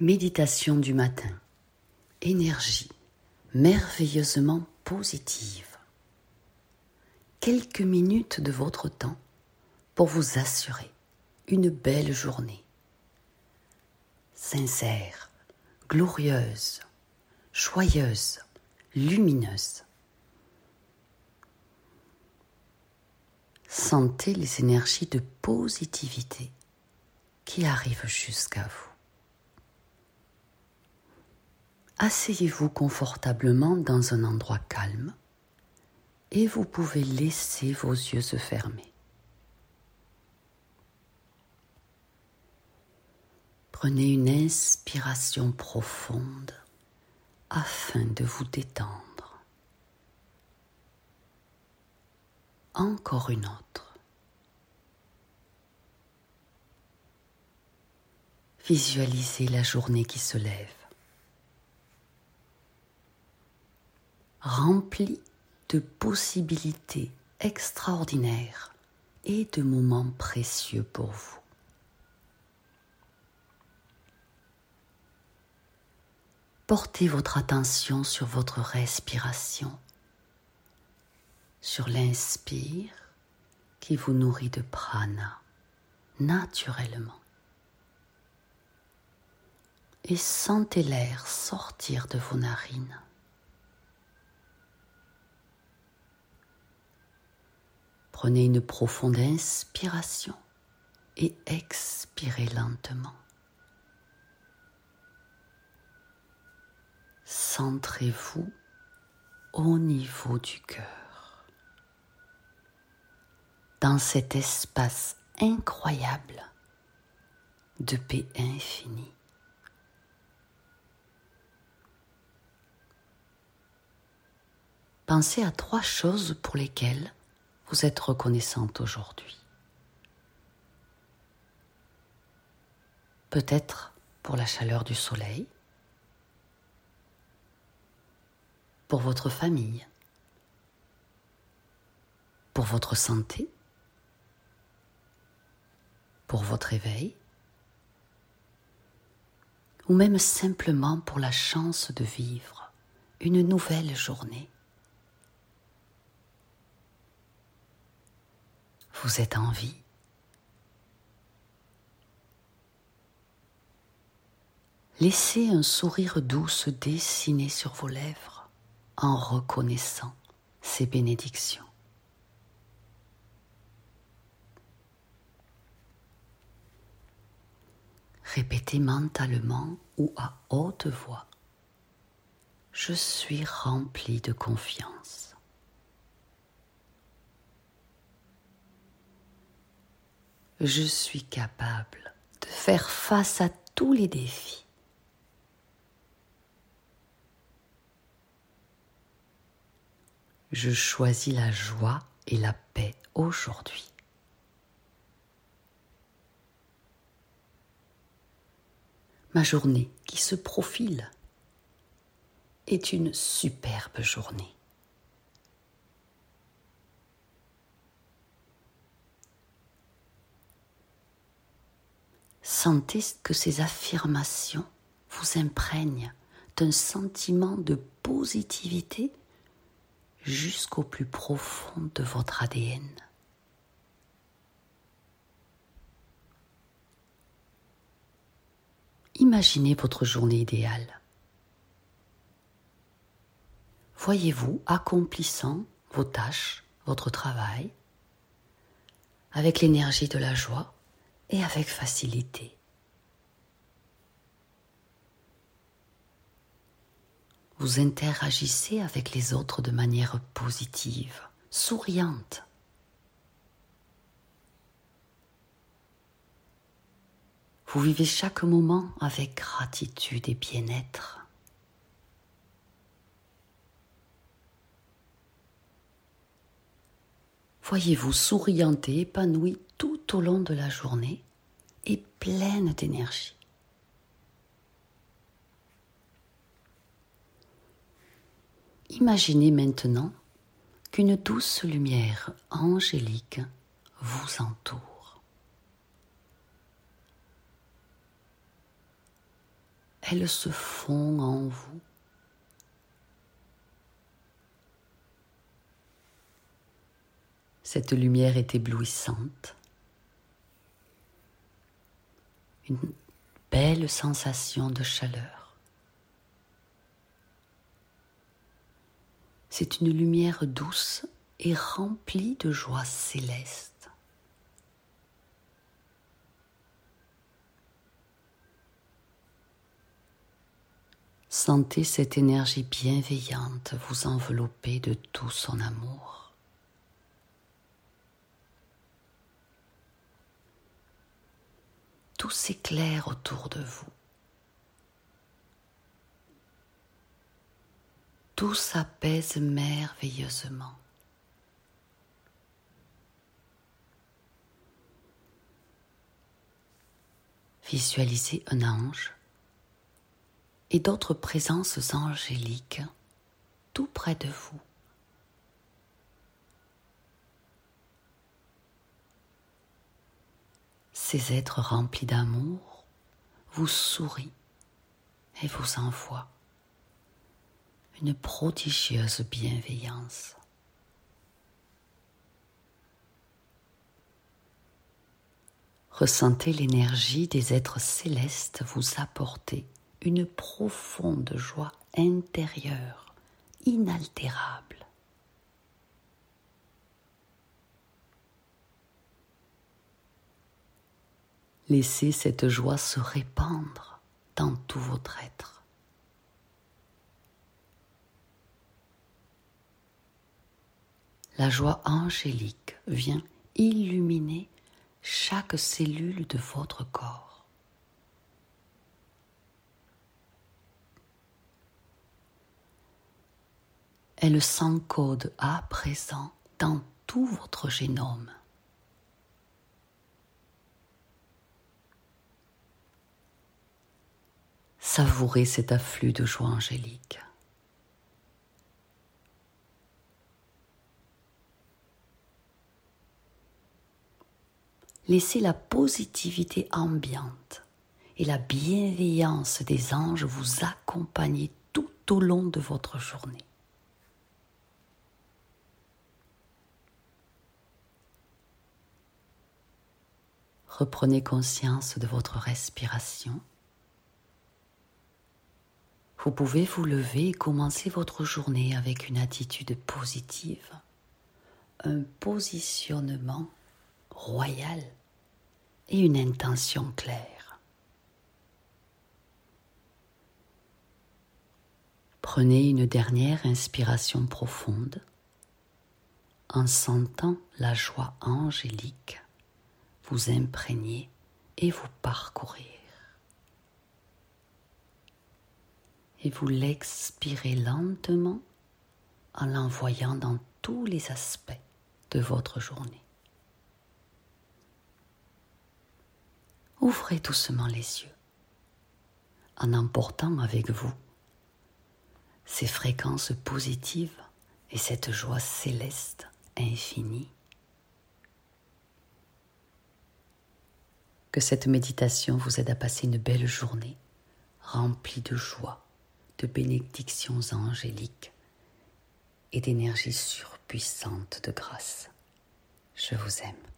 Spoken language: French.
Méditation du matin. Énergie merveilleusement positive. Quelques minutes de votre temps pour vous assurer une belle journée. Sincère, glorieuse, joyeuse, lumineuse. Sentez les énergies de positivité qui arrivent jusqu'à vous. Asseyez-vous confortablement dans un endroit calme et vous pouvez laisser vos yeux se fermer. Prenez une inspiration profonde afin de vous détendre. Encore une autre. Visualisez la journée qui se lève. Rempli de possibilités extraordinaires et de moments précieux pour vous. Portez votre attention sur votre respiration, sur l'inspire qui vous nourrit de prana naturellement. Et sentez l'air sortir de vos narines. Prenez une profonde inspiration et expirez lentement. Centrez-vous au niveau du cœur, dans cet espace incroyable de paix infinie. Pensez à trois choses pour lesquelles vous êtes reconnaissante aujourd'hui. Peut-être pour la chaleur du soleil, pour votre famille, pour votre santé, pour votre éveil, ou même simplement pour la chance de vivre une nouvelle journée. Vous êtes en vie. Laissez un sourire doux se dessiner sur vos lèvres en reconnaissant ces bénédictions. Répétez mentalement ou à haute voix. Je suis rempli de confiance. Je suis capable de faire face à tous les défis. Je choisis la joie et la paix aujourd'hui. Ma journée qui se profile est une superbe journée. Sentez que ces affirmations vous imprègnent d'un sentiment de positivité jusqu'au plus profond de votre ADN. Imaginez votre journée idéale. Voyez-vous accomplissant vos tâches, votre travail, avec l'énergie de la joie et avec facilité. Vous interagissez avec les autres de manière positive, souriante. Vous vivez chaque moment avec gratitude et bien-être. Voyez-vous souriante et épanouie tout au long de la journée et pleine d'énergie. Imaginez maintenant qu'une douce lumière angélique vous entoure.。elles se font en vous. Cette lumière est éblouissante. Une belle sensation de chaleur. C'est une lumière douce et remplie de joie céleste. Sentez cette énergie bienveillante vous envelopper de tout son amour. Tout s'éclaire autour de vous. Tout s'apaise merveilleusement. Visualisez un ange et d'autres présences angéliques tout près de vous. Ces êtres remplis d'amour vous sourient et vous envoient une prodigieuse bienveillance. Ressentez l'énergie des êtres célestes vous apporter une profonde joie intérieure, inaltérable. Laissez cette joie se répandre dans tout votre être. La joie angélique vient illuminer chaque cellule de votre corps. elle s'encode à présent dans tout votre génome. Savourez cet afflux de joie angélique. Laissez la positivité ambiante et la bienveillance des anges vous accompagner tout au long de votre journée. Reprenez conscience de votre respiration. Vous pouvez vous lever et commencer votre journée avec une attitude positive, un positionnement royal et une intention claire. Prenez une dernière inspiration profonde en sentant la joie angélique vous imprégner et vous parcourir. Et vous l'expirez lentement en l'envoyant dans tous les aspects de votre journée. Ouvrez doucement les yeux en emportant avec vous ces fréquences positives et cette joie céleste infinie Que cette méditation vous aide à passer une belle journée remplie de joie, de bénédictions angéliques et d'énergie surpuissante de grâce. Je vous aime.